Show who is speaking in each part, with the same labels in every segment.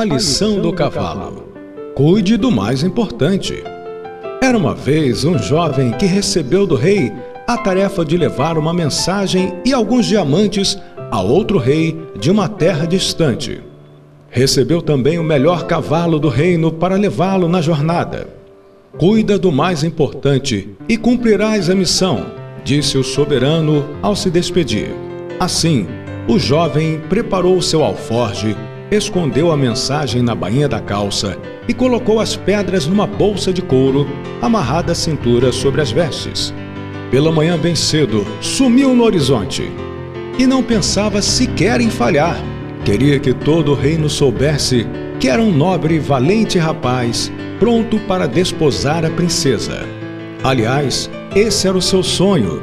Speaker 1: A lição do cavalo. Cuide do mais importante. Era uma vez um jovem que recebeu do rei a tarefa de levar uma mensagem e alguns diamantes a outro rei de uma terra distante. Recebeu também o melhor cavalo do reino para levá-lo na jornada. Cuida do mais importante e cumprirás a missão, disse o soberano ao se despedir. Assim, o jovem preparou seu alforge escondeu a mensagem na bainha da calça e colocou as pedras numa bolsa de couro amarrada à cintura sobre as vestes. Pela manhã bem cedo, sumiu no horizonte e não pensava sequer em falhar. Queria que todo o reino soubesse que era um nobre e valente rapaz, pronto para desposar a princesa. Aliás, esse era o seu sonho,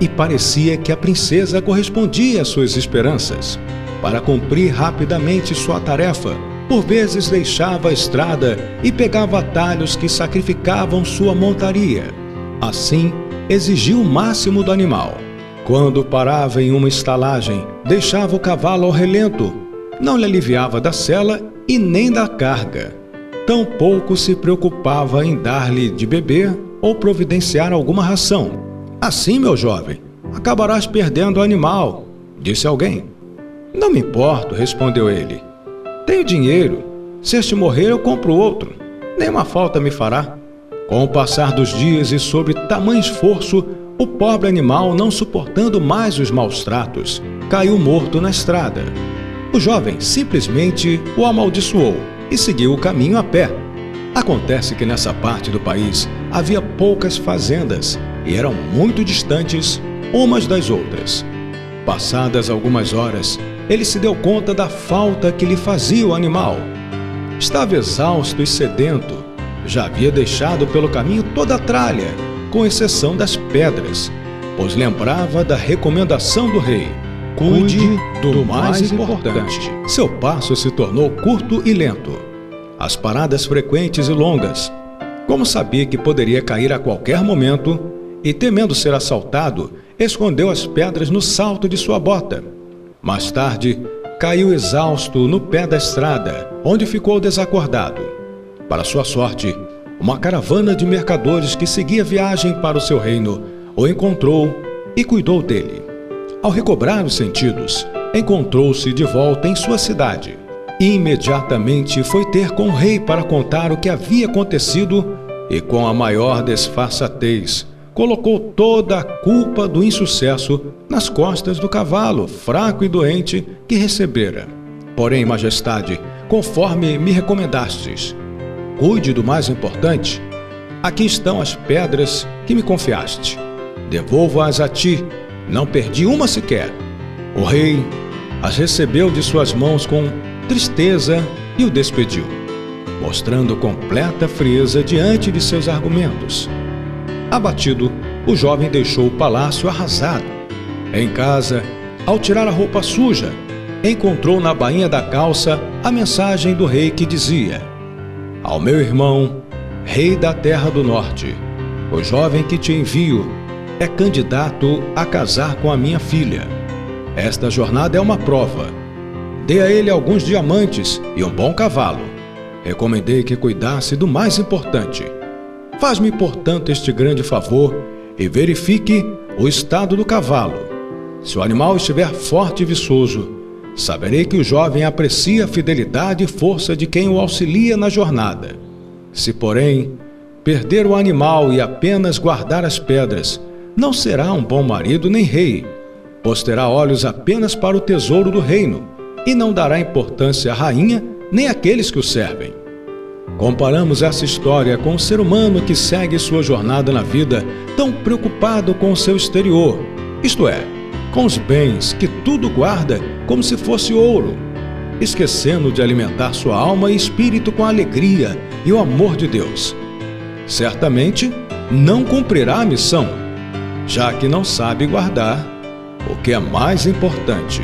Speaker 1: e parecia que a princesa correspondia às suas esperanças para cumprir rapidamente sua tarefa. Por vezes deixava a estrada e pegava atalhos que sacrificavam sua montaria. Assim, exigia o máximo do animal. Quando parava em uma estalagem, deixava o cavalo ao relento. Não lhe aliviava da sela e nem da carga. Tampouco se preocupava em dar-lhe de beber ou providenciar alguma ração. Assim, meu jovem, acabarás perdendo o animal, disse alguém. Não me importo, respondeu ele. Tenho dinheiro. Se este morrer, eu compro outro. Nenhuma falta me fará. Com o passar dos dias e sob tamanho esforço, o pobre animal, não suportando mais os maus tratos, caiu morto na estrada. O jovem simplesmente o amaldiçoou e seguiu o caminho a pé. Acontece que nessa parte do país havia poucas fazendas e eram muito distantes umas das outras. Passadas algumas horas, ele se deu conta da falta que lhe fazia o animal. Estava exausto e sedento. Já havia deixado pelo caminho toda a tralha, com exceção das pedras, pois lembrava da recomendação do rei: cuide do mais importante. Seu passo se tornou curto e lento. As paradas frequentes e longas. Como sabia que poderia cair a qualquer momento e, temendo ser assaltado, escondeu as pedras no salto de sua bota mais tarde, caiu exausto no pé da estrada, onde ficou desacordado. Para sua sorte, uma caravana de mercadores que seguia viagem para o seu reino o encontrou e cuidou dele. Ao recobrar os sentidos, encontrou-se de volta em sua cidade. Imediatamente foi ter com o rei para contar o que havia acontecido e, com a maior disfarçatez, colocou toda a culpa do insucesso nas costas do cavalo, fraco e doente, que recebera. Porém, Majestade, conforme me recomendastes, cuide do mais importante. Aqui estão as pedras que me confiaste. Devolvo-as a ti, não perdi uma sequer. O rei as recebeu de suas mãos com tristeza e o despediu, mostrando completa frieza diante de seus argumentos. Abatido, o jovem deixou o palácio arrasado. Em casa, ao tirar a roupa suja, encontrou na bainha da calça a mensagem do rei que dizia: Ao meu irmão, rei da terra do norte, o jovem que te envio é candidato a casar com a minha filha. Esta jornada é uma prova. Dê a ele alguns diamantes e um bom cavalo. Recomendei que cuidasse do mais importante Faz-me, portanto, este grande favor e verifique o estado do cavalo. Se o animal estiver forte e viçoso, saberei que o jovem aprecia a fidelidade e força de quem o auxilia na jornada. Se, porém, perder o animal e apenas guardar as pedras, não será um bom marido nem rei, pois terá olhos apenas para o tesouro do reino e não dará importância à rainha nem àqueles que o servem. Comparamos essa história com o ser humano que segue sua jornada na vida tão preocupado com o seu exterior, isto é, com os bens que tudo guarda como se fosse ouro, esquecendo de alimentar sua alma e espírito com a alegria e o amor de Deus. Certamente não cumprirá a missão, já que não sabe guardar o que é mais importante.